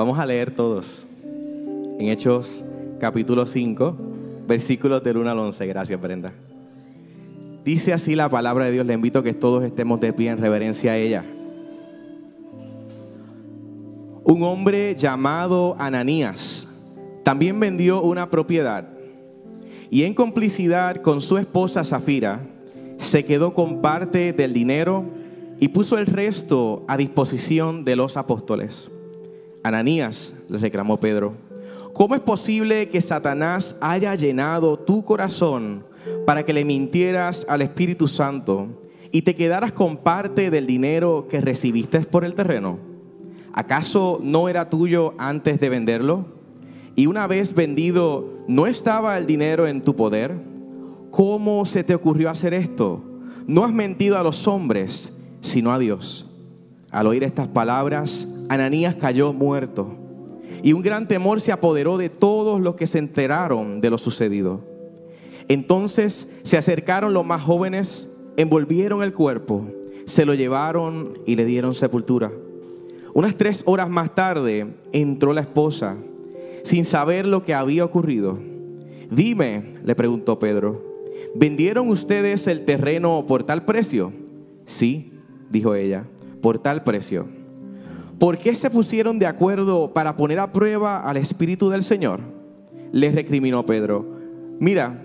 Vamos a leer todos. En Hechos capítulo 5, versículos del 1 al 11. Gracias, Brenda. Dice así la palabra de Dios. Le invito a que todos estemos de pie en reverencia a ella. Un hombre llamado Ananías también vendió una propiedad y en complicidad con su esposa Zafira se quedó con parte del dinero y puso el resto a disposición de los apóstoles. Ananías, le reclamó Pedro, ¿cómo es posible que Satanás haya llenado tu corazón para que le mintieras al Espíritu Santo y te quedaras con parte del dinero que recibiste por el terreno? ¿Acaso no era tuyo antes de venderlo? Y una vez vendido, ¿no estaba el dinero en tu poder? ¿Cómo se te ocurrió hacer esto? No has mentido a los hombres, sino a Dios. Al oír estas palabras, Ananías cayó muerto y un gran temor se apoderó de todos los que se enteraron de lo sucedido. Entonces se acercaron los más jóvenes, envolvieron el cuerpo, se lo llevaron y le dieron sepultura. Unas tres horas más tarde entró la esposa, sin saber lo que había ocurrido. Dime, le preguntó Pedro, ¿vendieron ustedes el terreno por tal precio? Sí, dijo ella, por tal precio. ¿Por qué se pusieron de acuerdo para poner a prueba al Espíritu del Señor? Le recriminó Pedro. Mira,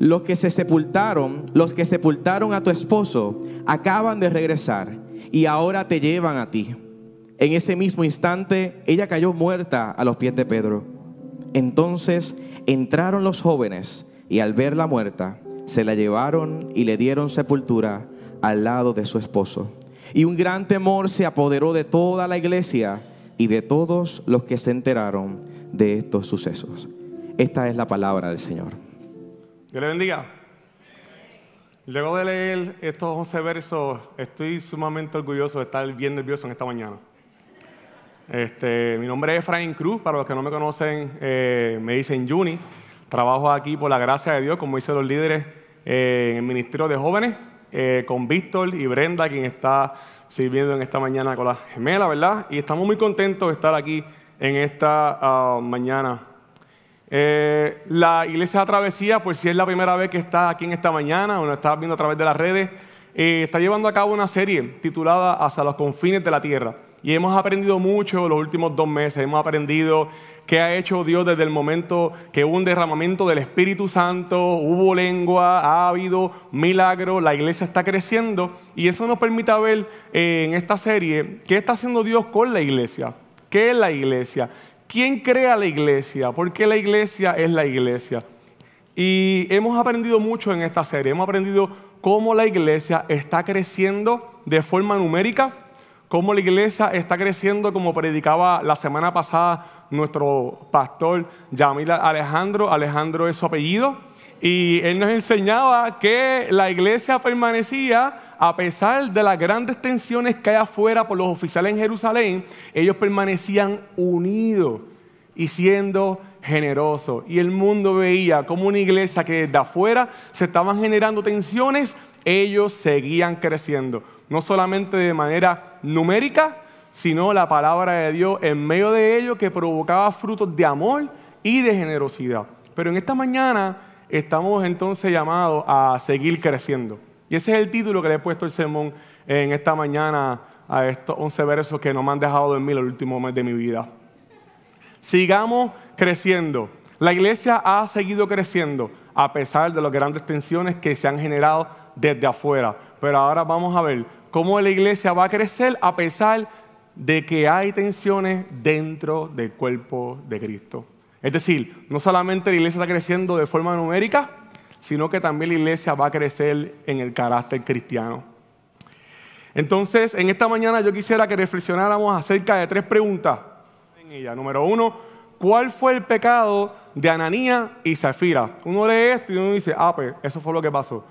los que se sepultaron, los que sepultaron a tu esposo, acaban de regresar y ahora te llevan a ti. En ese mismo instante, ella cayó muerta a los pies de Pedro. Entonces entraron los jóvenes y al verla muerta, se la llevaron y le dieron sepultura al lado de su esposo. Y un gran temor se apoderó de toda la iglesia y de todos los que se enteraron de estos sucesos. Esta es la palabra del Señor. Dios le bendiga. Luego de leer estos 11 versos, estoy sumamente orgulloso de estar bien nervioso en esta mañana. Este, mi nombre es Efraín Cruz, para los que no me conocen, eh, me dicen Juni. Trabajo aquí por la gracia de Dios, como dicen los líderes, eh, en el Ministerio de Jóvenes. Eh, con Víctor y Brenda, quien está sirviendo en esta mañana con la gemela, ¿verdad? Y estamos muy contentos de estar aquí en esta ah, mañana. Eh, la iglesia de Travesía, pues si es la primera vez que está aquí en esta mañana o nos está viendo a través de las redes, eh, está llevando a cabo una serie titulada Hacia los confines de la tierra. Y hemos aprendido mucho los últimos dos meses. Hemos aprendido qué ha hecho Dios desde el momento que hubo un derramamiento del Espíritu Santo, hubo lengua, ha habido milagros, la iglesia está creciendo. Y eso nos permite ver eh, en esta serie qué está haciendo Dios con la iglesia. ¿Qué es la iglesia? ¿Quién crea la iglesia? ¿Por qué la iglesia es la iglesia? Y hemos aprendido mucho en esta serie. Hemos aprendido cómo la iglesia está creciendo de forma numérica cómo la iglesia está creciendo, como predicaba la semana pasada nuestro pastor Yamil Alejandro. Alejandro es su apellido. Y él nos enseñaba que la iglesia permanecía, a pesar de las grandes tensiones que hay afuera por los oficiales en Jerusalén, ellos permanecían unidos y siendo generosos. Y el mundo veía como una iglesia que desde afuera se estaban generando tensiones, ellos seguían creciendo no solamente de manera numérica, sino la palabra de Dios en medio de ello que provocaba frutos de amor y de generosidad. Pero en esta mañana estamos entonces llamados a seguir creciendo. Y ese es el título que le he puesto el sermón en esta mañana a estos 11 versos que no me han dejado dormir el último mes de mi vida. Sigamos creciendo. La iglesia ha seguido creciendo a pesar de las grandes tensiones que se han generado desde afuera. Pero ahora vamos a ver cómo la iglesia va a crecer a pesar de que hay tensiones dentro del cuerpo de Cristo. Es decir, no solamente la iglesia está creciendo de forma numérica, sino que también la iglesia va a crecer en el carácter cristiano. Entonces, en esta mañana yo quisiera que reflexionáramos acerca de tres preguntas. En ella. Número uno, ¿cuál fue el pecado de Ananía y Zafira? Uno lee esto y uno dice, ah, pues eso fue lo que pasó.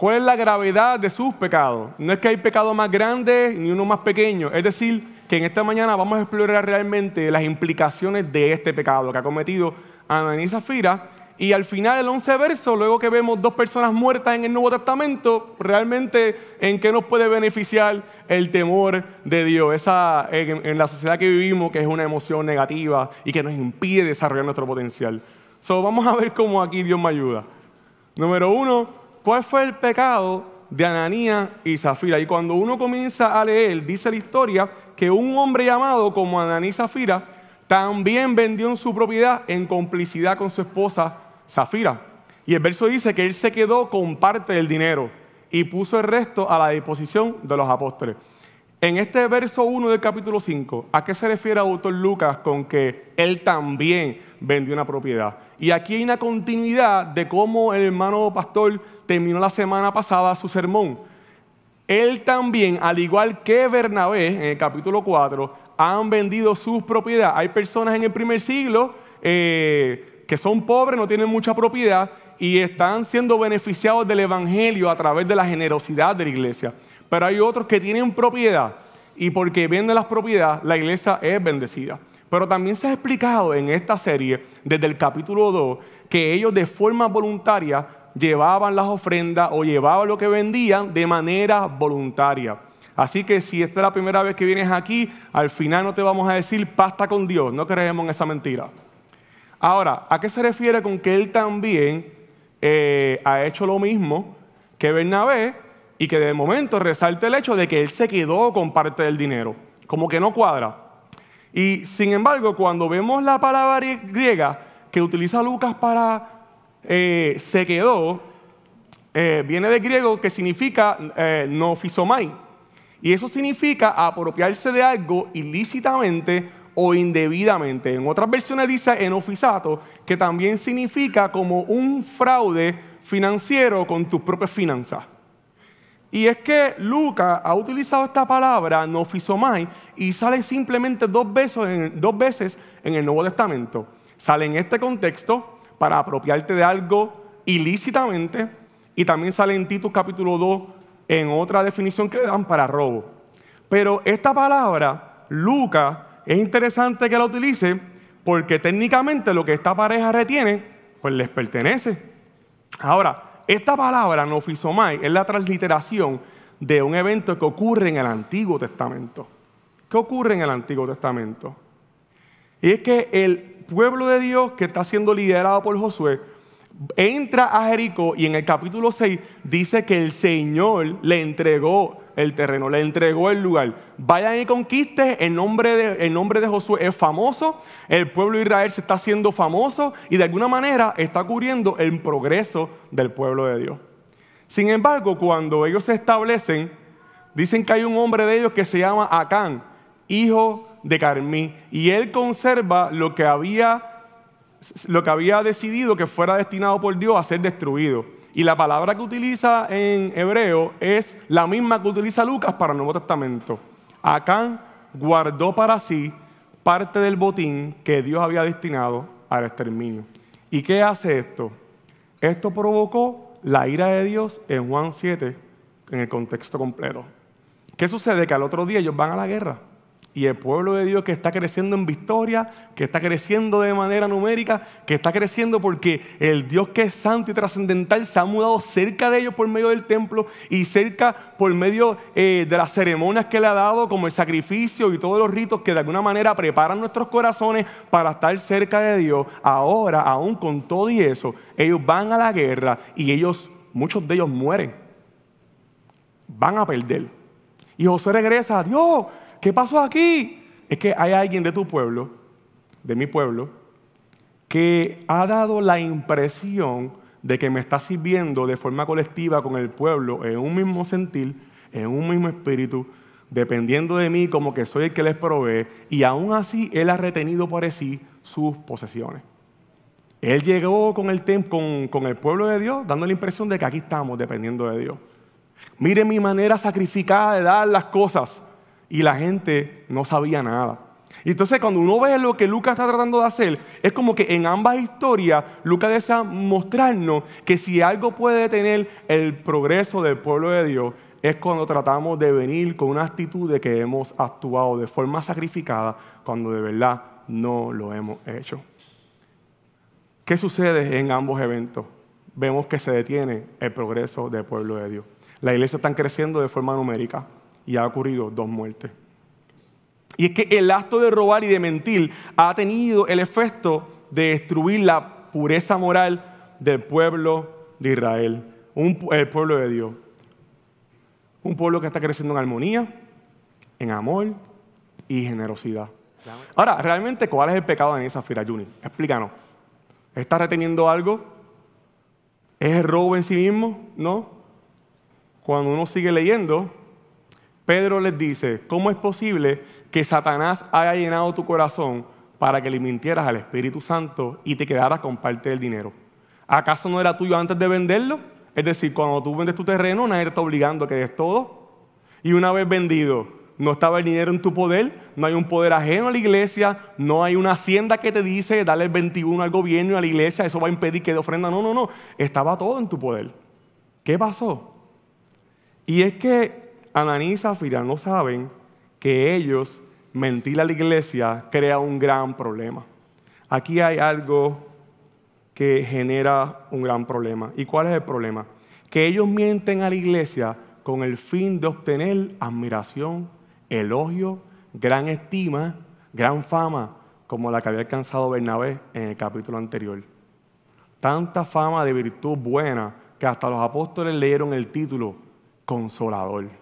¿Cuál es la gravedad de sus pecados? No es que hay pecado más grande ni uno más pequeño. Es decir, que en esta mañana vamos a explorar realmente las implicaciones de este pecado que ha cometido Ananí y Zafira Y al final, el 11 verso, luego que vemos dos personas muertas en el Nuevo Testamento, realmente en qué nos puede beneficiar el temor de Dios, esa, en, la sociedad que vivimos, que es una emoción negativa y que nos impide desarrollar nuestro potencial. So, vamos a ver cómo aquí Dios me ayuda. Número uno, ¿cuál fue el pecado de Ananías y Zafira? Y cuando uno comienza a leer, dice la historia que un hombre llamado como Ananías y Zafira también vendió en su propiedad en complicidad con su esposa Zafira. Y el verso dice que él se quedó con parte del dinero y puso el resto a la disposición de los apóstoles. En este verso 1 del capítulo 5, ¿a qué se refiere el autor Lucas con que él también vendió una propiedad? Y aquí hay una continuidad de cómo el hermano pastor terminó la semana pasada su sermón. Él también, al igual que Bernabé en el capítulo 4, han vendido sus propiedades. Hay personas en el primer siglo eh, que son pobres, no tienen mucha propiedad y están siendo beneficiados del Evangelio a través de la generosidad de la iglesia. Pero hay otros que tienen propiedad y porque venden las propiedades, la iglesia es bendecida. Pero también se ha explicado en esta serie, desde el capítulo 2, que ellos de forma voluntaria llevaban las ofrendas o llevaban lo que vendían de manera voluntaria. Así que si esta es la primera vez que vienes aquí, al final no te vamos a decir pasta con Dios, no creemos en esa mentira. Ahora, ¿a qué se refiere con que él también eh, ha hecho lo mismo que Bernabé y que de momento resalta el hecho de que él se quedó con parte del dinero? Como que no cuadra. Y sin embargo, cuando vemos la palabra griega que utiliza Lucas para eh, se quedó, eh, viene de griego que significa no fisomai. Y eso significa apropiarse de algo ilícitamente o indebidamente. En otras versiones dice enofisato, que también significa como un fraude financiero con tus propias finanzas. Y es que Lucas ha utilizado esta palabra, nofisomai, y sale simplemente dos veces, en, dos veces en el Nuevo Testamento. Sale en este contexto para apropiarte de algo ilícitamente, y también sale en Titus capítulo 2 en otra definición que le dan para robo. Pero esta palabra, Lucas, es interesante que la utilice porque técnicamente lo que esta pareja retiene, pues les pertenece. Ahora, esta palabra, nofisomai, es la transliteración de un evento que ocurre en el Antiguo Testamento. ¿Qué ocurre en el Antiguo Testamento? Y es que el pueblo de Dios que está siendo liderado por Josué entra a Jericó y en el capítulo 6 dice que el Señor le entregó el terreno, le entregó el lugar. Vayan y conquisten, el nombre, de, el nombre de Josué es famoso, el pueblo de Israel se está haciendo famoso y de alguna manera está cubriendo el progreso del pueblo de Dios. Sin embargo, cuando ellos se establecen, dicen que hay un hombre de ellos que se llama Acán, hijo de Carmí, y él conserva lo que había, lo que había decidido que fuera destinado por Dios a ser destruido. Y la palabra que utiliza en hebreo es la misma que utiliza Lucas para el Nuevo Testamento. Acán guardó para sí parte del botín que Dios había destinado al exterminio. ¿Y qué hace esto? Esto provocó la ira de Dios en Juan 7 en el contexto completo. ¿Qué sucede? Que al otro día ellos van a la guerra y el pueblo de Dios que está creciendo en victoria, que está creciendo de manera numérica, que está creciendo porque el Dios que es santo y trascendental se ha mudado cerca de ellos por medio del templo y cerca por medio eh, de las ceremonias que le ha dado, como el sacrificio y todos los ritos que de alguna manera preparan nuestros corazones para estar cerca de Dios. Ahora, aún con todo y eso, ellos van a la guerra y ellos, muchos de ellos mueren. Van a perder. Y José regresa, a Dios, ¿qué pasó aquí? Es que hay alguien de tu pueblo, de mi pueblo, que ha dado la impresión de que me está sirviendo de forma colectiva con el pueblo en un mismo sentir, en un mismo espíritu, dependiendo de mí como que soy el que les provee, y aún así Él ha retenido por sí sus posesiones. Él llegó con el, con, con el pueblo de Dios dando la impresión de que aquí estamos dependiendo de Dios. Mire mi manera sacrificada de dar las cosas y la gente no sabía nada. Entonces, cuando uno ve lo que Lucas está tratando de hacer, es como que en ambas historias, Lucas desea mostrarnos que si algo puede detener el progreso del pueblo de Dios, es cuando tratamos de venir con una actitud de que hemos actuado de forma sacrificada, cuando de verdad no lo hemos hecho. ¿Qué sucede en ambos eventos? Vemos que se detiene el progreso del pueblo de Dios. La iglesia está creciendo de forma numérica y ha ocurrido dos muertes. Y es que el acto de robar y de mentir ha tenido el efecto de destruir la pureza moral del pueblo de Israel, el pueblo de Dios. Un pueblo que está creciendo en armonía, en amor y generosidad. Ahora, realmente, ¿cuál es el pecado de Zafira Juni? Explícanos. ¿Está reteniendo algo? ¿Es el robo en sí mismo? No. Cuando uno sigue leyendo, Pedro les dice, ¿cómo es posible que Satanás haya llenado tu corazón para que le mintieras al Espíritu Santo y te quedaras con parte del dinero? ¿Acaso no era tuyo antes de venderlo? Es decir, cuando tú vendes tu terreno, nadie te está obligando a que des todo. Y una vez vendido, no estaba el dinero en tu poder, no hay un poder ajeno a la iglesia, no hay una hacienda que te dice darle el 21 al gobierno y a la iglesia, eso va a impedir que de ofrenda. No, no, no, estaba todo en tu poder. ¿Qué pasó? Y es que Ananí y Zafira no saben que ellos mentir a la iglesia crea un gran problema. Aquí hay algo que genera un gran problema. ¿Y cuál es el problema? Que ellos mienten a la iglesia con el fin de obtener admiración elogio, gran estima, gran fama, como la que había alcanzado Bernabé en el capítulo anterior. Tanta fama de virtud buena que hasta los apóstoles leyeron el título Consolador.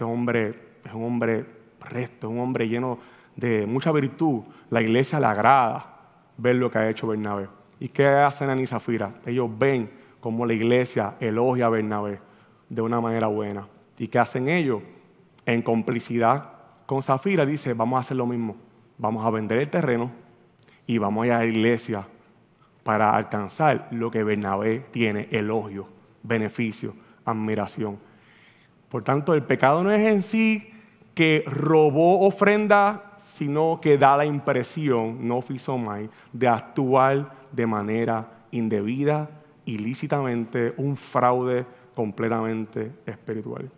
Este hombre es un hombre resto, un hombre lleno de mucha virtud. La iglesia le agrada ver lo que ha hecho Bernabé. ¿Y qué hacen en Zafira? Ellos ven cómo la iglesia elogia a Bernabé de una manera buena. ¿Y qué hacen ellos? en complicidad con Zafira, dice, vamos a hacer lo mismo. Vamos a vender el terreno y vamos a ir a la iglesia para alcanzar lo que Bernabé tiene, elogio, beneficio, admiración. Por tanto, el pecado no es en sí que robó ofrenda, sino que da la impresión, no fisomai, de actuar de manera indebida, ilícitamente, un fraude completamente espiritual.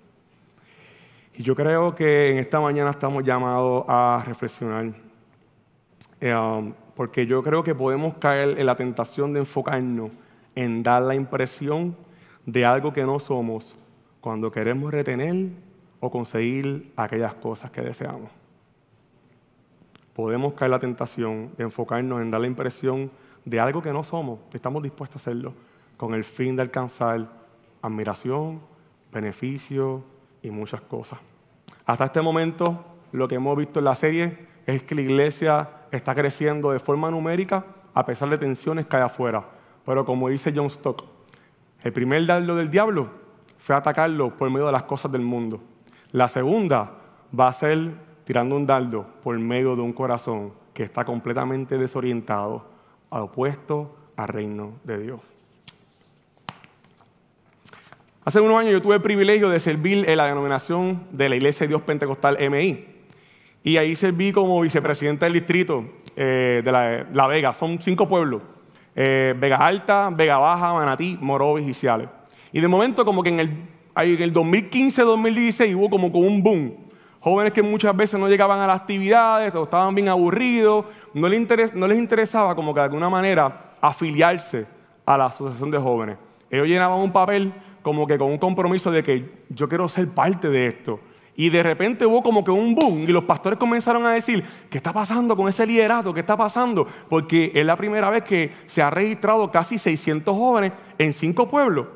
Y yo creo que en esta mañana estamos llamados a reflexionar, um, porque yo creo que podemos caer en la tentación de enfocarnos en dar la impresión de algo que no somos cuando queremos retener o conseguir aquellas cosas que deseamos. Podemos caer la tentación de enfocarnos en dar la impresión de algo que no somos, que estamos dispuestos a hacerlo, con el fin de alcanzar admiración, beneficio, y muchas cosas. Hasta este momento, lo que hemos visto en la serie es que la iglesia está creciendo de forma numérica a pesar de tensiones que hay afuera. Pero como dice John Stock, el primer dardo del diablo fue atacarlo por medio de las cosas del mundo. La segunda va a ser tirando un dardo por medio de un corazón que está completamente desorientado, opuesto al reino de Dios. Hace unos años yo tuve el privilegio de servir en la denominación de la Iglesia de Dios Pentecostal MI. Y ahí serví como vicepresidente del distrito eh, de la, Vega. Son cinco pueblos. Eh, Vega Alta, Vega Baja, Manatí, Morovis y Ciales. Y de momento como que en el, en el 2015-2016 hubo como un boom. Jóvenes que muchas veces no llegaban a las actividades o estaban bien aburridos. No les, no les interesaba como que de alguna manera afiliarse a la asociación de jóvenes. Ellos llenaban un papel como que con un compromiso de que yo quiero ser parte de esto. Y de repente hubo como que un boom y los pastores comenzaron a decir, ¿qué está pasando con ese liderato? ¿Qué está pasando? Porque es la primera vez que se ha registrado casi 600 jóvenes en cinco pueblos.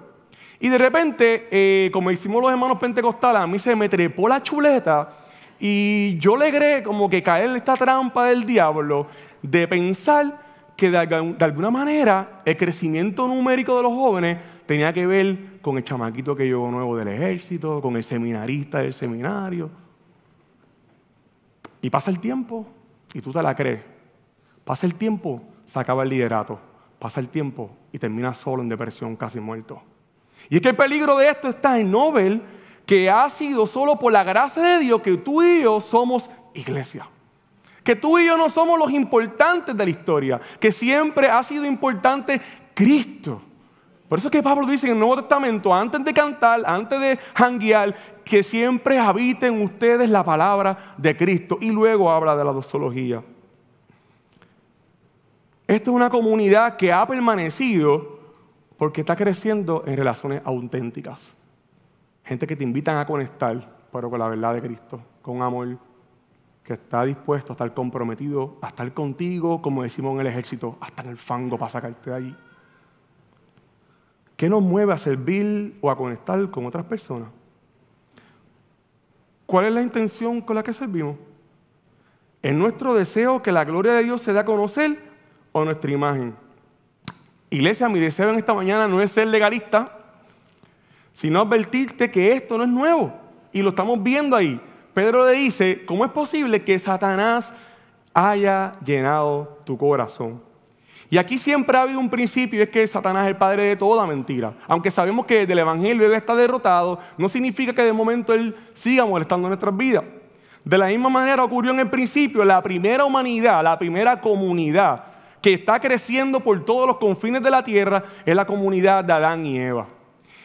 Y de repente, eh, como hicimos los hermanos pentecostales, a mí se me trepó la chuleta y yo logré como que caer en esta trampa del diablo de pensar que de alguna manera el crecimiento numérico de los jóvenes tenía que ver con el chamaquito que llegó nuevo del ejército, con el seminarista del seminario. Y pasa el tiempo y tú te la crees. Pasa el tiempo, se acaba el liderato. Pasa el tiempo y termina solo en depresión, casi muerto. Y es que el peligro de esto está en Nobel, que ha sido solo por la gracia de Dios que tú y yo somos iglesia. Que tú y yo no somos los importantes de la historia, que siempre ha sido importante Cristo. Por eso es que Pablo dice en el Nuevo Testamento, antes de cantar, antes de janguear, que siempre habiten ustedes la palabra de Cristo. Y luego habla de la doxología. Esta es una comunidad que ha permanecido porque está creciendo en relaciones auténticas. Gente que te invitan a conectar, pero con la verdad de Cristo, con amor, que está dispuesto a estar comprometido, a estar contigo, como decimos en el ejército, hasta en el fango para sacarte de ahí. ¿Qué nos mueve a servir o a conectar con otras personas? ¿Cuál es la intención con la que servimos? ¿Es nuestro deseo que la gloria de Dios se dé a conocer o nuestra imagen? Iglesia, mi deseo en esta mañana no es ser legalista, sino advertirte que esto no es nuevo y lo estamos viendo ahí. Pedro le dice, ¿cómo es posible que Satanás haya llenado tu corazón? Y aquí siempre ha habido un principio, es que Satanás es el padre de toda mentira. Aunque sabemos que del Evangelio él está derrotado, no significa que de momento él siga molestando nuestras vidas. De la misma manera ocurrió en el principio, la primera humanidad, la primera comunidad que está creciendo por todos los confines de la tierra es la comunidad de Adán y Eva.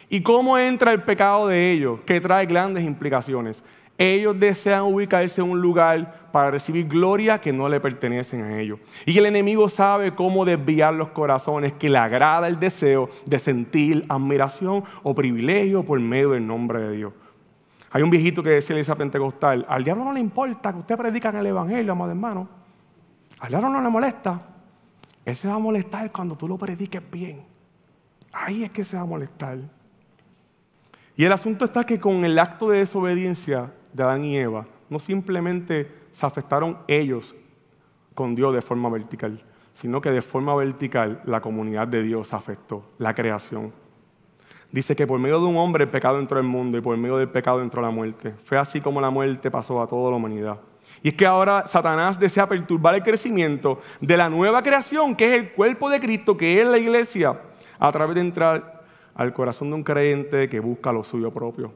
¿Y cómo entra el pecado de ellos? Que trae grandes implicaciones. Ellos desean ubicarse en un lugar para recibir gloria que no le pertenecen a ellos. Y el enemigo sabe cómo desviar los corazones, que le agrada el deseo de sentir admiración o privilegio por medio del nombre de Dios. Hay un viejito que decía esa pentecostal, al diablo no le importa que usted predica el evangelio, amado hermano. Al diablo no le molesta. Él se va a molestar cuando tú lo prediques bien. Ahí es que se va a molestar. Y el asunto está que con el acto de desobediencia de Adán y Eva, no simplemente se afectaron ellos con Dios de forma vertical, sino que de forma vertical la comunidad de Dios afectó, la creación. Dice que por medio de un hombre el pecado entró al mundo y por medio del pecado entró la muerte. Fue así como la muerte pasó a toda la humanidad. Y es que ahora Satanás desea perturbar el crecimiento de la nueva creación, que es el cuerpo de Cristo, que es la iglesia, a través de entrar al corazón de un creyente que busca lo suyo propio.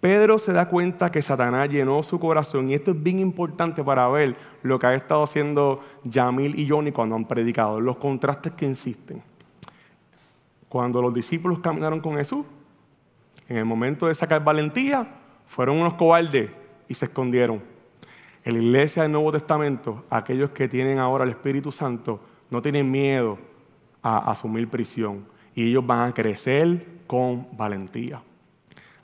Pedro se da cuenta que Satanás llenó su corazón y esto es bien importante para ver lo que ha estado haciendo Yamil y Johnny cuando han predicado, los contrastes que insisten. Cuando los discípulos caminaron con Jesús, en el momento de sacar valentía, fueron unos cobardes y se escondieron. En la iglesia del Nuevo Testamento, aquellos que tienen ahora el Espíritu Santo no tienen miedo a asumir prisión y ellos van a crecer con valentía.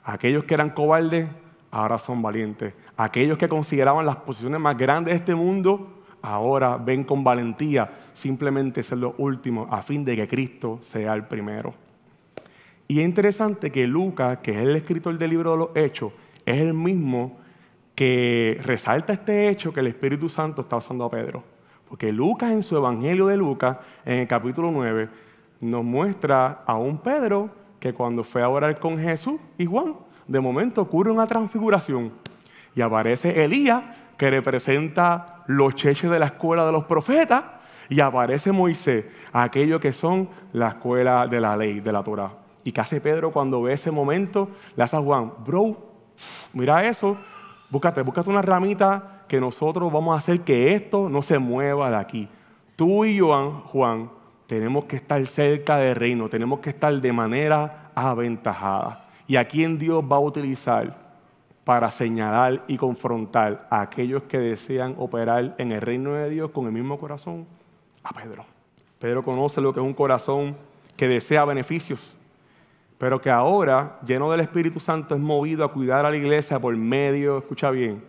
Aquellos que eran cobardes, ahora son valientes. Aquellos que consideraban las posiciones más grandes de este mundo, ahora ven con valentía simplemente ser los últimos a fin de que Cristo sea el primero. Y es interesante que Lucas, que es el escritor del libro de los Hechos, es el mismo que resalta este hecho que el Espíritu Santo está usando a Pedro. Porque Lucas en su Evangelio de Lucas, en el capítulo 9, nos muestra a un Pedro que cuando fue a orar con Jesús y Juan, de momento ocurre una transfiguración y aparece Elías, que representa los cheches de la escuela de los profetas, y aparece Moisés, aquellos que son la escuela de la ley, de la Torah. ¿Y qué hace Pedro cuando ve ese momento? Le hace a Juan, bro, mira eso, búscate, búscate una ramita que nosotros vamos a hacer que esto no se mueva de aquí. Tú y Juan, Juan, tenemos que estar cerca del reino, tenemos que estar de manera aventajada. ¿Y a quién Dios va a utilizar para señalar y confrontar a aquellos que desean operar en el reino de Dios con el mismo corazón? A Pedro. Pedro conoce lo que es un corazón que desea beneficios, pero que ahora, lleno del Espíritu Santo, es movido a cuidar a la iglesia por medio, escucha bien,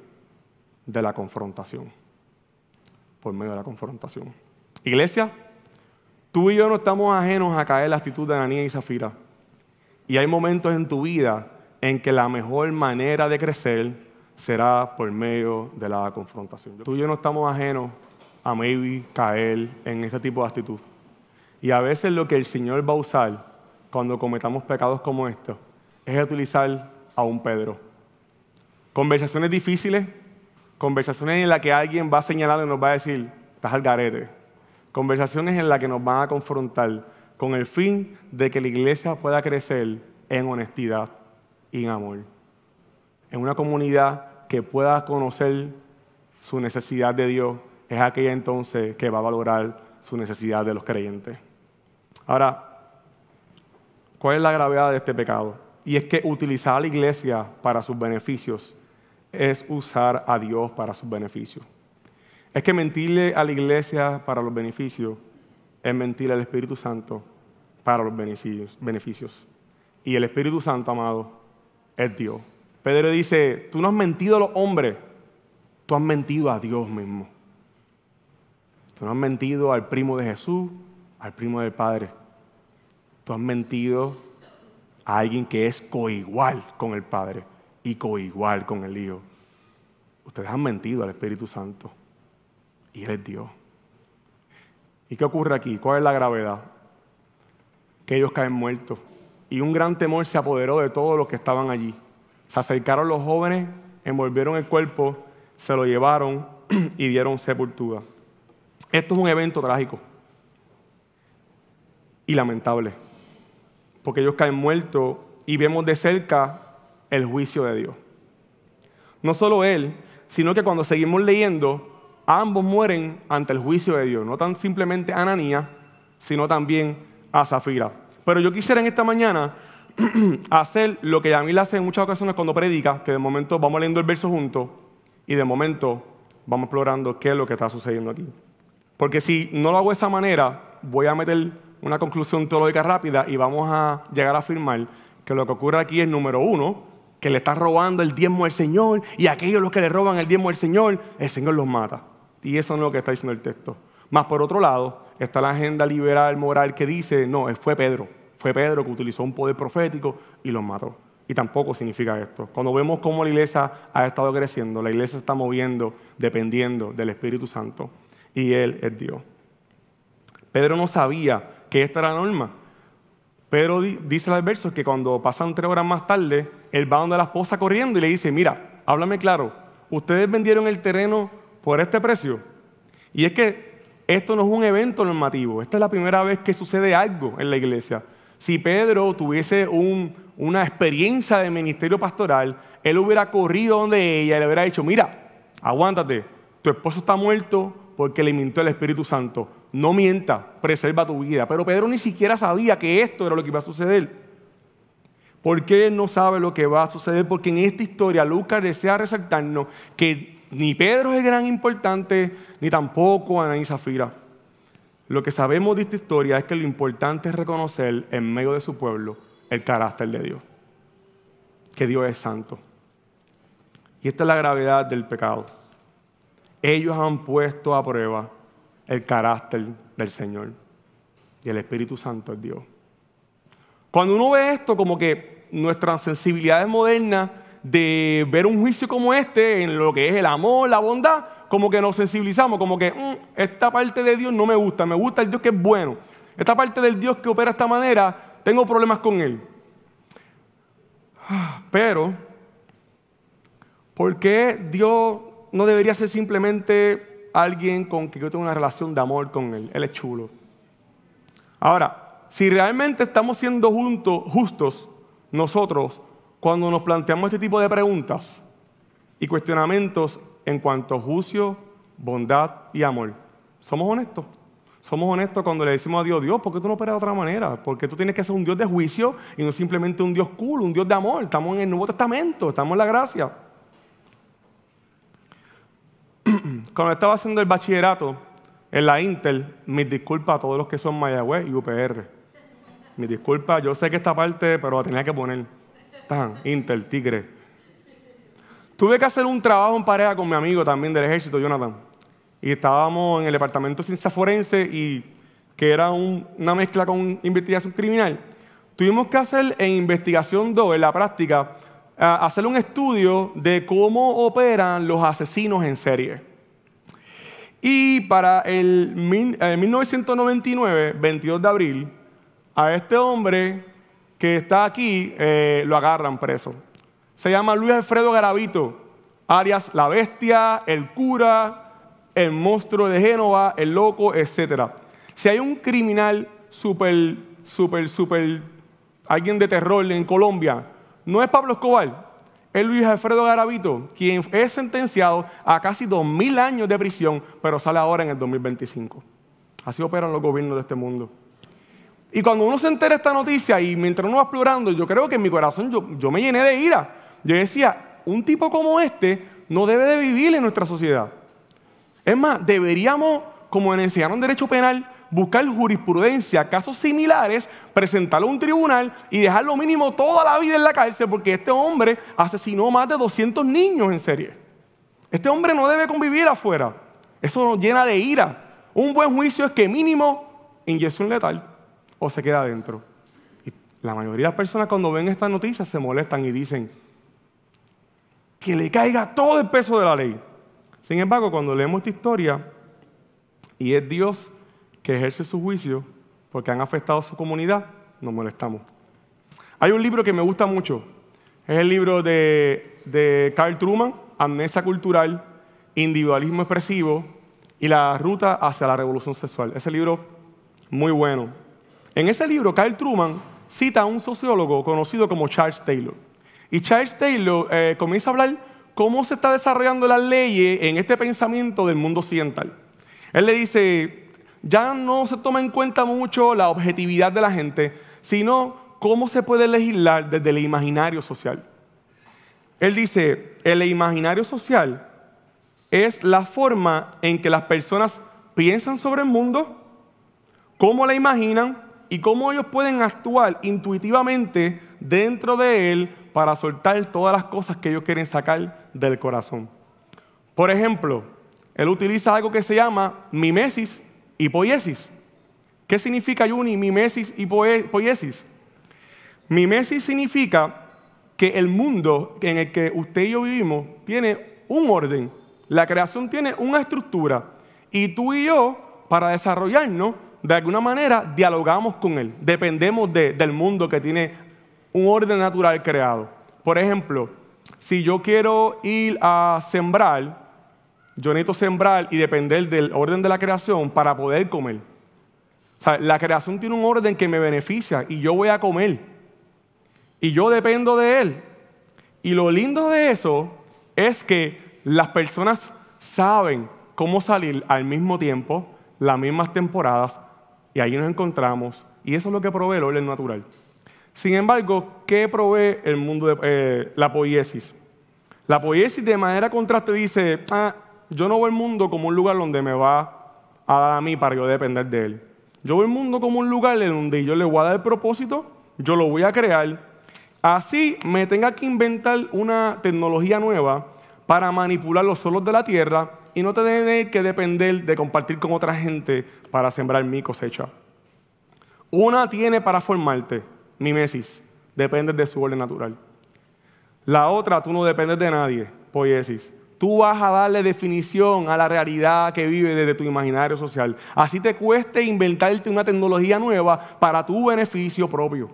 de la confrontación. Por medio de la confrontación. Iglesia, Tú y yo no estamos ajenos a caer la actitud de Ananías y Zafira. Y hay momentos en tu vida en que la mejor manera de crecer será por medio de la confrontación. Tú y yo no estamos ajenos a maybe caer en ese tipo de actitud. Y a veces lo que el Señor va a usar cuando cometamos pecados como estos es utilizar a un Pedro. Conversaciones difíciles, conversaciones en las que alguien va a señalar y nos va a decir, estás al garete Conversaciones en las que nos van a confrontar con el fin de que la iglesia pueda crecer en honestidad y en amor. En una comunidad que pueda conocer su necesidad de Dios, es aquella entonces que va a valorar su necesidad de los creyentes. Ahora, ¿cuál es la gravedad de este pecado? Y es que utilizar a la iglesia para sus beneficios es usar a Dios para sus beneficios. Es que mentirle a la iglesia para los beneficios es mentir al Espíritu Santo para los beneficios. Y el Espíritu Santo, amado, es Dios. Pedro dice, tú no has mentido a los hombres, tú has mentido a Dios mismo. Tú no has mentido al primo de Jesús, al primo del Padre. Tú has mentido a alguien que es coigual con el Padre y coigual con el Hijo. Ustedes han mentido al Espíritu Santo y Él es Dios. ¿Y qué ocurre aquí? ¿Cuál es la gravedad? Que ellos caen muertos. Y un gran temor se apoderó de todos los que estaban allí. Se acercaron los jóvenes, envolvieron el cuerpo, se lo llevaron y dieron sepultura. Esto es un evento trágico y lamentable, porque ellos caen muertos y vemos de cerca el juicio de Dios. No solo él, sino que cuando seguimos leyendo, ambos mueren ante el juicio de Dios, no tan simplemente Ananías, sino también a Zafira. Pero yo quisiera en esta mañana hacer lo que a le hace en muchas ocasiones cuando predica, que de momento vamos leyendo el verso juntos y de momento vamos explorando qué es lo que está sucediendo aquí. Porque si no lo hago de esa manera, voy a meter una conclusión teológica rápida y vamos a llegar a afirmar que lo que ocurre aquí es número uno, que le está robando el diezmo al Señor y aquellos los que le roban el diezmo al Señor, el Señor los mata. Y eso no es lo que está diciendo el texto. Más por otro lado, está la agenda liberal moral que dice, no, fue Pedro, fue Pedro que utilizó un poder profético y los mató. Y tampoco significa esto. Cuando vemos cómo la iglesia ha estado creciendo, la iglesia se está moviendo dependiendo del Espíritu Santo y Él es Dios. Pedro no sabía que esta era la norma. Pedro dice el verso que cuando pasan tres horas más tarde, él va donde la esposa corriendo y le dice, mira, háblame claro, ustedes vendieron el terreno por este precio. Y es que esto no es un evento normativo, esta es la primera vez que sucede algo en la iglesia. Si Pedro tuviese una experiencia de ministerio pastoral, él hubiera corrido donde ella y le hubiera dicho, mira, aguántate, tu esposo está muerto porque le mintió el Espíritu Santo. No mienta, preserva tu vida. Pero Pedro ni siquiera sabía que esto era lo que iba a suceder. ¿Por qué no sabe lo que va a suceder? Porque en esta historia Lucas desea resaltarnos que ni Pedro es gran importante, ni tampoco Ana y Zafira. Lo que sabemos de esta historia es que lo importante es reconocer en medio de su pueblo el carácter de Dios. Que Dios es santo. Y esta es la gravedad del pecado. Ellos han puesto a prueba el carácter del Señor. Y el Espíritu Santo es Dios. Cuando uno ve esto, como que nuestras sensibilidades modernas de ver un juicio como este, en lo que es el amor, la bondad, como que nos sensibilizamos, como que mm, esta parte de Dios no me gusta, me gusta el Dios que es bueno. Esta parte del Dios que opera de esta manera, tengo problemas con él. Pero, ¿por qué Dios no debería ser simplemente alguien con quien yo tengo una relación de amor con él? Él es chulo. Ahora, si realmente estamos siendo justos nosotros cuando nos planteamos este tipo de preguntas y cuestionamientos en cuanto a juicio, bondad y amor, ¿somos honestos? Somos honestos cuando le decimos a Dios, Dios, ¿por qué tú no operas de otra manera? Porque tú tienes que ser un Dios de juicio y no simplemente un Dios cool, un Dios de amor. Estamos en el Nuevo Testamento, estamos en la gracia. Cuando estaba haciendo el bachillerato en la Intel, mis disculpas a todos los que son Mayagüez y UPR. Mis disculpas, yo sé que esta parte, pero la tenía que poner. Intel, Tigre. Tuve que hacer un trabajo en pareja con mi amigo también del ejército, Jonathan. Y estábamos en el departamento de ciencia forense y que era una mezcla con investigación criminal. Tuvimos que hacer en investigación 2, en la práctica, hacer un estudio de cómo operan los asesinos en serie. Y para el 1999, 22 de abril, a este hombre que está aquí, eh, lo agarran preso. Se llama Luis Alfredo Garavito, Arias la Bestia, el cura, el monstruo de Génova, el loco, etc. Si hay un criminal súper, súper, súper, alguien de terror en Colombia, no es Pablo Escobar, es Luis Alfredo Garavito, quien es sentenciado a casi dos mil años de prisión, pero sale ahora en el 2025. Así operan los gobiernos de este mundo. Y cuando uno se entera esta noticia y mientras uno va explorando, yo creo que en mi corazón yo, me llené de ira. Yo decía, un tipo como este no debe de vivir en nuestra sociedad. Es más, deberíamos, como en enseñaron derecho penal, buscar jurisprudencia, casos similares, presentarlo a un tribunal y dejarlo mínimo toda la vida en la cárcel porque este hombre asesinó más de 200 niños en serie. Este hombre no debe convivir afuera. Eso nos llena de ira. Un buen juicio es que mínimo inyección letal o se queda adentro. Y la mayoría de las personas cuando ven estas noticias se molestan y dicen que le caiga todo el peso de la ley. Sin embargo, cuando leemos esta historia y es Dios que ejerce su juicio porque han afectado a su comunidad, nos molestamos. Hay un libro que me gusta mucho. Es el libro de, de Carl Truman, Amnesia Cultural, Individualismo Expresivo y la ruta hacia la revolución sexual. Ese libro muy bueno. En ese libro, Carl Truman cita a un sociólogo conocido como Charles Taylor. Y Charles Taylor eh, comienza a hablar cómo se está desarrollando las leyes en este pensamiento del mundo occidental. Él le dice, ya no se toma en cuenta mucho la objetividad de la gente, sino cómo se puede legislar desde el imaginario social. Él dice, el imaginario social es la forma en que las personas piensan sobre el mundo, cómo la imaginan y cómo ellos pueden actuar intuitivamente dentro de él para soltar todas las cosas que ellos quieren sacar del corazón. Por ejemplo, él utiliza algo que se llama mimesis y poiesis. ¿Qué significa Yuni, mimesis y poiesis? Mimesis significa que el mundo en el que usted y yo vivimos tiene un orden. La creación tiene una estructura. Y tú y yo, para desarrollarnos, de alguna manera dialogamos con él. Dependemos del mundo que tiene un orden natural creado. Por ejemplo, si yo quiero ir a sembrar, yo necesito sembrar y depender del orden de la creación para poder comer. O sea, la creación tiene un orden que me beneficia y yo voy a comer. Y yo dependo de él. Y lo lindo de eso es que las personas saben cómo salir al mismo tiempo, las mismas temporadas, y ahí nos encontramos. Y eso es lo que provee el orden natural. Sin embargo, ¿qué provee el mundo de eh, la poiesis? La poiesis de manera contraste dice, ah, yo no veo el mundo como un lugar donde me va a dar a mí para yo depender de él. Yo veo el mundo como un lugar en donde yo le voy a dar el propósito, yo lo voy a crear, así me tenga que inventar una tecnología nueva para manipular los suelos de la tierra y no tener que depender de compartir con otra gente para sembrar mi cosecha. Una tiene para formarte, mimesis, dependes de su orden natural. La otra, tú no dependes de nadie, poiesis. Tú vas a darle definición a la realidad que vive desde tu imaginario social. Así te cueste inventarte una tecnología nueva para tu beneficio propio.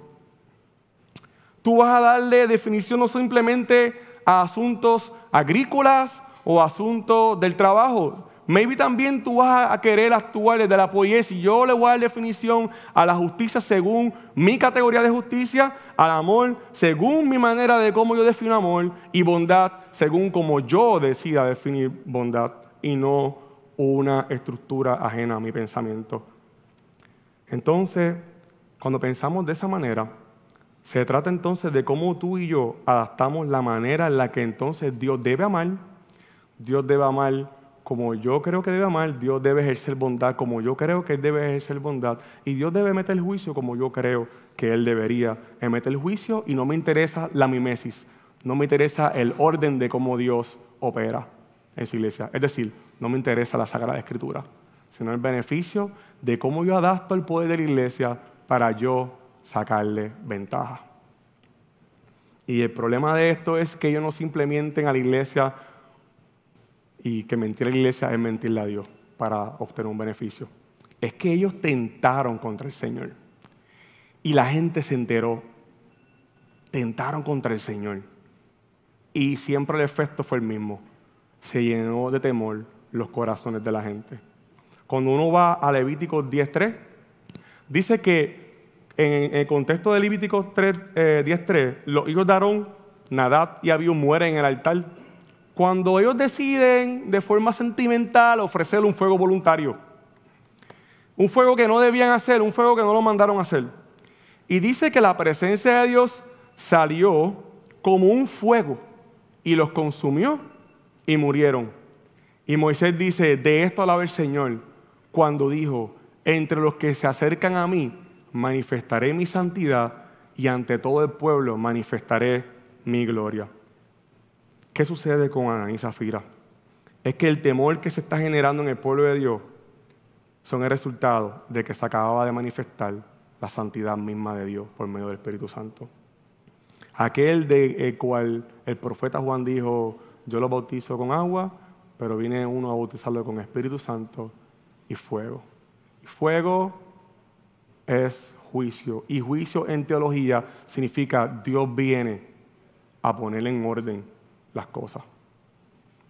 Tú vas a darle definición no simplemente a asuntos agrícolas o asuntos del trabajo, Maybe también tú vas a querer actuar desde la poesía. Yo le voy a dar definición a la justicia según mi categoría de justicia, al amor según mi manera de cómo yo defino amor y bondad según como yo decida definir bondad y no una estructura ajena a mi pensamiento. Entonces, cuando pensamos de esa manera, se trata entonces de cómo tú y yo adaptamos la manera en la que entonces Dios debe amar, Dios debe amar como yo creo que debe amar, Dios debe ejercer bondad como yo creo que Él debe ejercer bondad. Y Dios debe meter el juicio como yo creo que Él debería meter el juicio. Y no me interesa la mimesis, no me interesa el orden de cómo Dios opera en su iglesia. Es decir, no me interesa la Sagrada Escritura, sino el beneficio de cómo yo adapto el poder de la iglesia para yo sacarle ventaja. Y el problema de esto es que ellos no simplemente a la iglesia y que mentir a la iglesia es mentirle a Dios para obtener un beneficio. Es que ellos tentaron contra el Señor. Y la gente se enteró. Tentaron contra el Señor. Y siempre el efecto fue el mismo. Se llenó de temor los corazones de la gente. Cuando uno va a Levítico 10.3, dice que en el contexto de Levítico 10.3, eh, los hijos de Aarón, Nadab y Abiú mueren en el altar cuando ellos deciden de forma sentimental ofrecer un fuego voluntario. Un fuego que no debían hacer, un fuego que no lo mandaron hacer. Y dice que la presencia de Dios salió como un fuego y los consumió y murieron. Y Moisés dice, de esto alaba el Señor, cuando dijo, entre los que se acercan a mí, manifestaré mi santidad y ante todo el pueblo manifestaré mi gloria. ¿Qué sucede con Ananí y Zafira? Es que el temor que se está generando en el pueblo de Dios son el resultado de que se acababa de manifestar la santidad misma de Dios por medio del Espíritu Santo. Aquel de cual el profeta Juan dijo, yo lo bautizo con agua, pero viene uno a bautizarlo con Espíritu Santo y fuego. Y fuego es juicio. Y juicio en teología significa Dios viene a poner en orden las cosas.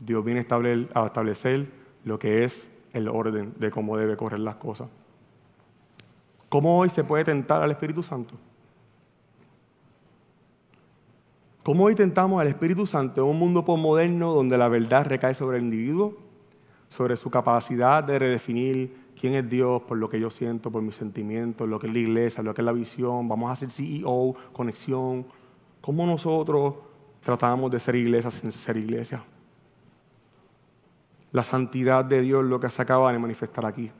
Dios viene a establecer lo que es el orden de cómo debe correr las cosas. ¿Cómo hoy se puede tentar al Espíritu Santo? ¿Cómo hoy tentamos al Espíritu Santo en un mundo postmoderno donde la verdad recae sobre el individuo, sobre su capacidad de redefinir quién es Dios por lo que yo siento, por mis sentimientos, lo que es la iglesia, lo que es la visión? Vamos a ser CEO, conexión. ¿Cómo nosotros tratamos de ser iglesia sin ser iglesia? La santidad de Dios lo que se acaba de manifestar aquí.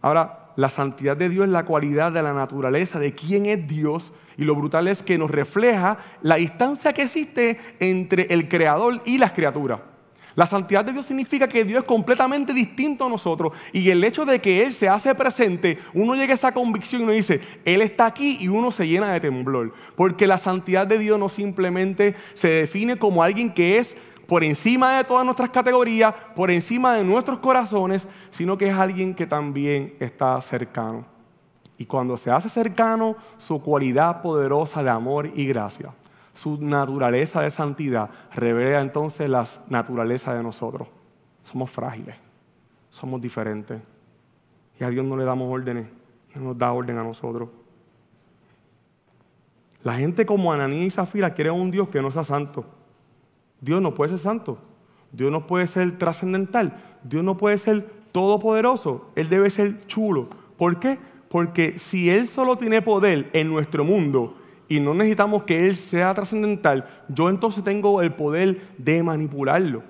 Ahora, la santidad de Dios es la cualidad de la naturaleza, de quién es Dios, y lo brutal es que nos refleja la distancia que existe entre el creador y las criaturas. La santidad de Dios significa que Dios es completamente distinto a nosotros y el hecho de que Él se hace presente, uno llega a esa convicción y uno dice, Él está aquí y uno se llena de temblor. Porque la santidad de Dios no simplemente se define como alguien que es por encima de todas nuestras categorías, por encima de nuestros corazones, sino que es alguien que también está cercano. Y cuando se hace cercano, su cualidad poderosa de amor y gracia, su naturaleza de santidad, revela entonces la naturaleza de nosotros. Somos frágiles, somos diferentes. Y a Dios no le damos órdenes, no nos da orden a nosotros. La gente como Ananí y Zafira quiere un Dios que no sea santo. Dios no puede ser santo. Dios no puede ser trascendental. Dios no puede ser todopoderoso. Él debe ser chulo. ¿Por qué? Porque si Él solo tiene poder en nuestro mundo y no necesitamos que Él sea trascendental, yo entonces tengo el poder de manipularlo.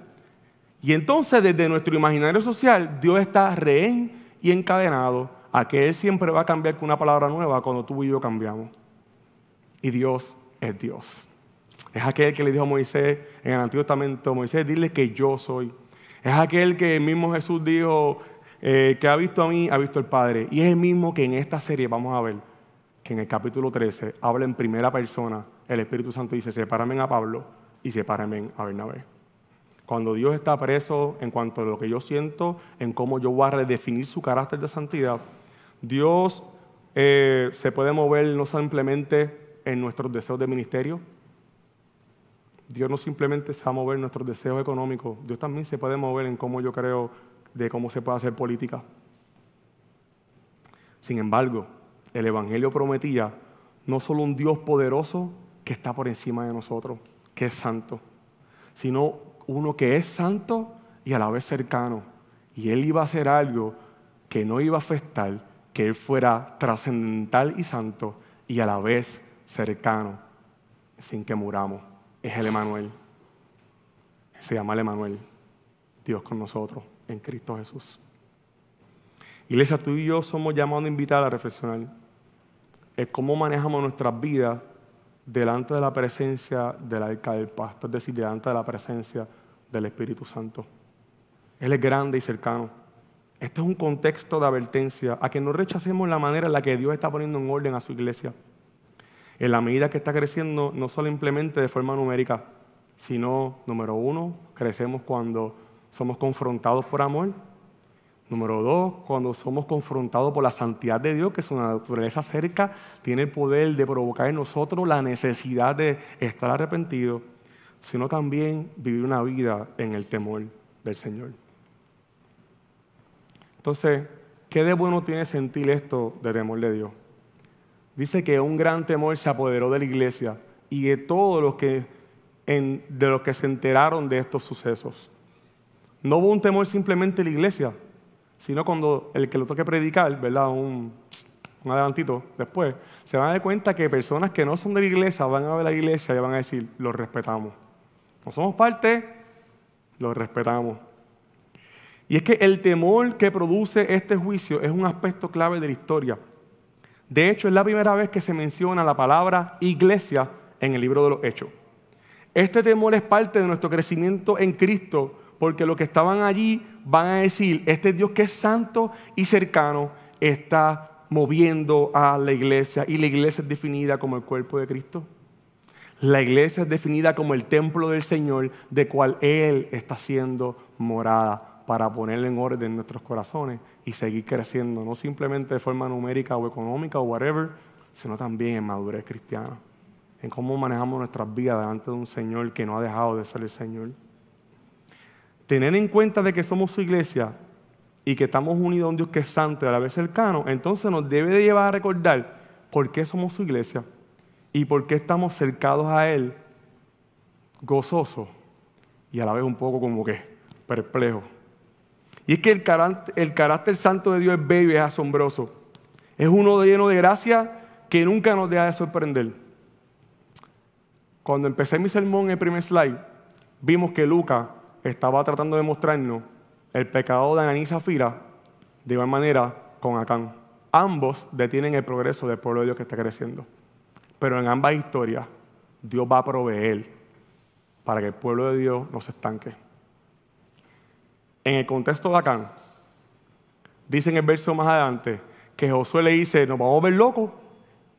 Y entonces desde nuestro imaginario social, Dios está rehén y encadenado a que Él siempre va a cambiar con una palabra nueva cuando tú y yo cambiamos. Y Dios es Dios. Es aquel que le dijo a Moisés en el Antiguo Testamento, Moisés, dile que yo soy. Es aquel que el mismo Jesús dijo, eh, que ha visto a mí, ha visto al Padre. Y es el mismo que en esta serie vamos a ver, que en el capítulo 13 habla en primera persona, el Espíritu Santo dice, sepárame a Pablo y sepárame a Bernabé. Cuando Dios está preso en cuanto a lo que yo siento, en cómo yo voy a redefinir su carácter de santidad, Dios eh, se puede mover no simplemente en nuestros deseos de ministerio, Dios no simplemente se va a mover en nuestros deseos económicos, Dios también se puede mover en cómo yo creo de cómo se puede hacer política. Sin embargo, el Evangelio prometía no solo un Dios poderoso que está por encima de nosotros, que es santo, sino uno que es santo y a la vez cercano. Y Él iba a hacer algo que no iba a afectar que Él fuera trascendental y santo y a la vez cercano, sin que muramos es el Emanuel. Se llama el Emanuel, Dios con nosotros en Cristo Jesús. Iglesia, tú y yo somos llamados a invitar a reflexionar en cómo manejamos nuestras vidas delante de la presencia del arca del pasto, es decir, delante de la presencia del Espíritu Santo. Él es grande y cercano. Este es un contexto de advertencia a que no rechacemos la manera en la que Dios está poniendo en orden a su iglesia en la medida que está creciendo, no solo simplemente de forma numérica, sino, número uno, crecemos cuando somos confrontados por amor. Número dos, cuando somos confrontados por la santidad de Dios, que su naturaleza cerca tiene el poder de provocar en nosotros la necesidad de estar arrepentidos, sino también vivir una vida en el temor del Señor. Entonces, ¿qué de bueno tiene sentir esto de temor de Dios? dice que un gran temor se apoderó de la iglesia y de todos los que, de los que se enteraron de estos sucesos. No hubo un temor simplemente en la iglesia, sino cuando el que lo toque predicar, ¿verdad? Un, adelantito después, se van a dar cuenta que personas que no son de la iglesia van a ver la iglesia y van a decir, lo respetamos. No somos parte, lo respetamos. Y es que el temor que produce este juicio es un aspecto clave de la historia. De hecho, es la primera vez que se menciona la palabra iglesia en el libro de los Hechos. Este temor es parte de nuestro crecimiento en Cristo, porque los que estaban allí van a decir, este Dios que es santo y cercano está moviendo a la iglesia y la iglesia es definida como el cuerpo de Cristo. La iglesia es definida como el templo del Señor, de cual Él está siendo morada para ponerle en orden nuestros corazones y seguir creciendo, no simplemente de forma numérica o económica o whatever, sino también en madurez cristiana, en cómo manejamos nuestras vidas delante de un Señor que no ha dejado de ser el Señor. Tener en cuenta de que somos su iglesia y que estamos unidos a un Dios que es santo y a la vez cercano, entonces nos debe de llevar a recordar por qué somos su iglesia y por qué estamos cercados a Él, gozosos y a la vez un poco como que perplejos. Y es que el carácter, santo de Dios es bello es asombroso. Es uno lleno de gracia que nunca nos deja de sorprender. Cuando empecé mi sermón en el primer slide, vimos que Lucas estaba tratando de mostrarnos el pecado de Ananí y Zafira de igual manera con Acán. Ambos detienen el progreso del pueblo de Dios que está creciendo. Pero en ambas historias, Dios va a proveer para que el pueblo de Dios no se estanque. En el contexto de Acán, dice en el verso más adelante que Josué le dice, nos vamos a ver locos,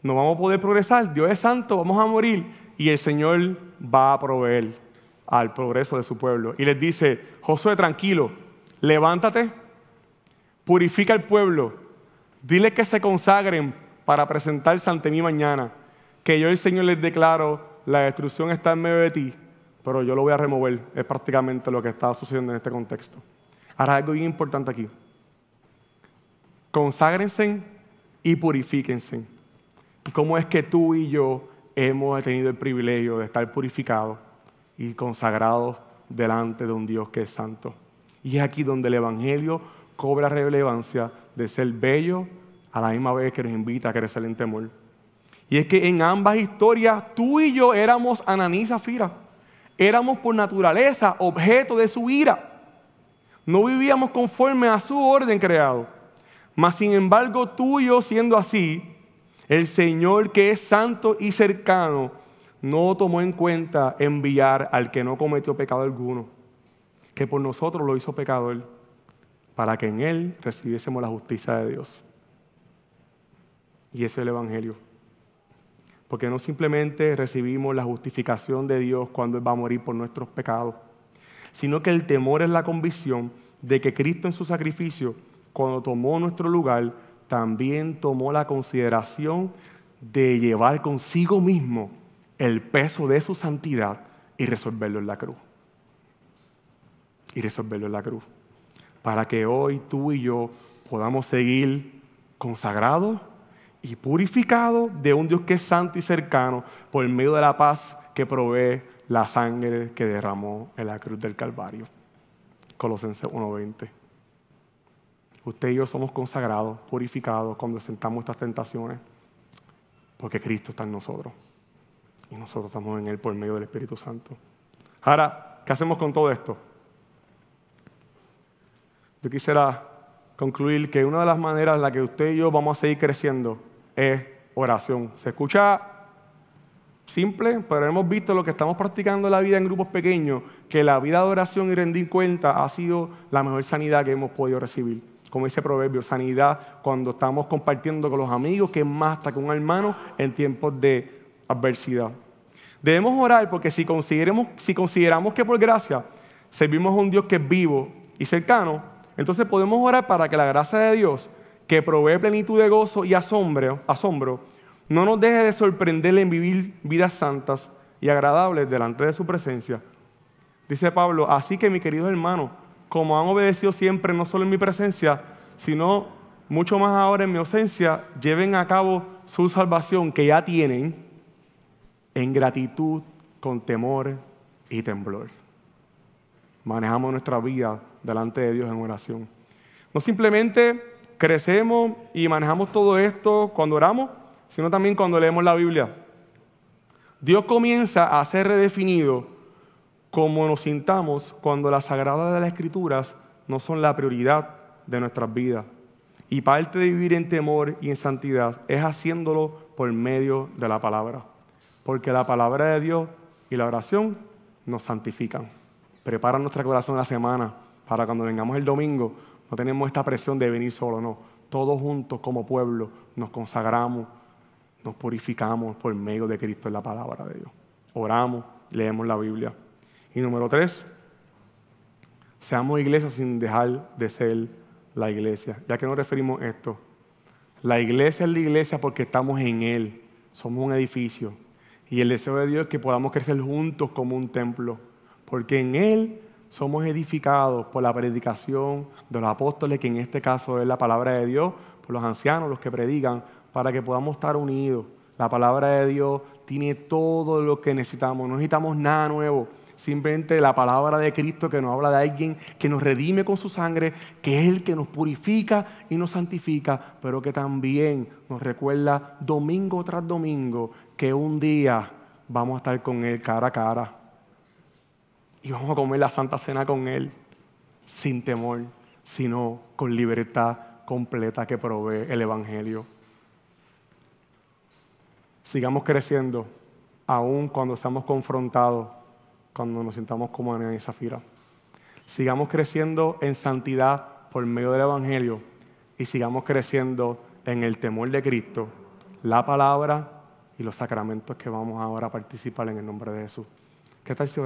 no vamos a poder progresar, Dios es santo, vamos a morir. Y el Señor va a proveer al progreso de su pueblo. Y les dice, Josué, tranquilo, levántate, purifica al pueblo, dile que se consagren para presentarse ante mí mañana, que yo el Señor les declaro, la destrucción está en medio de ti, pero yo lo voy a remover. Es prácticamente lo que está sucediendo en este contexto. Ahora, algo bien importante aquí. Conságrense y purifíquense. ¿Y cómo es que tú y yo hemos tenido el privilegio de estar purificados y consagrados delante de un Dios que es santo? Y es aquí donde el Evangelio cobra relevancia de ser bello a la misma vez que nos invita a crecer en temor. Y es que en ambas historias tú y yo éramos Ananí y Zafira. Éramos por naturaleza objeto de su ira. No vivíamos conforme a su orden creado. Mas sin embargo, tú y yo siendo así, el Señor que es santo y cercano, no tomó en cuenta enviar al que no cometió pecado alguno, que por nosotros lo hizo pecador, para que en Él recibiésemos la justicia de Dios. Y ese es el Evangelio. Porque no simplemente recibimos la justificación de Dios cuando Él va a morir por nuestros pecados, sino que el temor es la convicción de que Cristo en su sacrificio, cuando tomó nuestro lugar, también tomó la consideración de llevar consigo mismo el peso de su santidad y resolverlo en la cruz. Y resolverlo en la cruz. Para que hoy tú y yo podamos seguir consagrados y purificados de un Dios que es santo y cercano por medio de la paz que provee la sangre que derramó en la cruz del Calvario. Colosenses 1:20. Usted y yo somos consagrados, purificados cuando sentamos estas tentaciones, porque Cristo está en nosotros. Y nosotros estamos en Él por medio del Espíritu Santo. Ahora, ¿qué hacemos con todo esto? Yo quisiera concluir que una de las maneras en las que usted y yo vamos a seguir creciendo es oración. Se escucha simple, pero hemos visto lo que estamos practicando en la vida en grupos pequeños, que la vida de oración y rendir cuenta ha sido la mejor sanidad que hemos podido recibir. Como dice proverbio, sanidad cuando estamos compartiendo con los amigos, que es más hasta que un hermano en tiempos de adversidad. Debemos orar porque si consideramos, si consideramos que por gracia servimos a un Dios que es vivo y cercano, entonces podemos orar para que la gracia de Dios, que provee plenitud de gozo y asombro, asombro no nos deje de sorprender en vivir vidas santas y agradables delante de su presencia. Dice Pablo, así que mi queridos hermanos, como han obedecido siempre, no solo en mi presencia, sino mucho más ahora en mi ausencia, lleven a cabo su salvación que ya tienen en gratitud, con temor y temblor. Manejamos nuestra vida delante de Dios en oración. No simplemente crecemos y manejamos todo esto cuando oramos, sino también cuando leemos la Biblia. Dios comienza a ser redefinido como nos sintamos cuando las sagradas de las Escrituras no son la prioridad de nuestras vidas. Y parte de vivir en temor y en santidad es haciéndolo por medio de la palabra. Porque la palabra de Dios y la oración nos santifican. Preparan nuestro corazón la semana para cuando vengamos el domingo, no tenemos esta presión de venir solo, no. Todos juntos como pueblo nos consagramos, nos purificamos por medio de Cristo en la palabra de Dios. Oramos, leemos la Biblia. Y número tres, seamos iglesia sin dejar de ser la iglesia. ¿Ya que nos referimos a esto? La iglesia es la iglesia porque estamos en Él. Somos un edificio. Y el deseo de Dios es que podamos crecer juntos como un templo. Porque en Él somos edificados por la predicación de los apóstoles, que en este caso es la palabra de Dios, por los ancianos, los que predican, para que podamos estar unidos. La palabra de Dios tiene todo lo que necesitamos. No necesitamos nada nuevo simplemente la palabra de Cristo que nos habla de alguien que nos redime con su sangre, que es el que nos purifica y nos santifica, pero que también nos recuerda domingo tras domingo que un día vamos a estar con Él cara a cara y vamos a comer la Santa Cena con Él sin temor, sino con libertad completa que provee el Evangelio. Sigamos creciendo, aun cuando estamos confrontados cuando nos sintamos como Ana y Zafira. Sigamos creciendo en santidad por medio del Evangelio y sigamos creciendo en el temor de Cristo, la palabra y los sacramentos que vamos ahora a participar en el nombre de Jesús. ¿Qué tal si?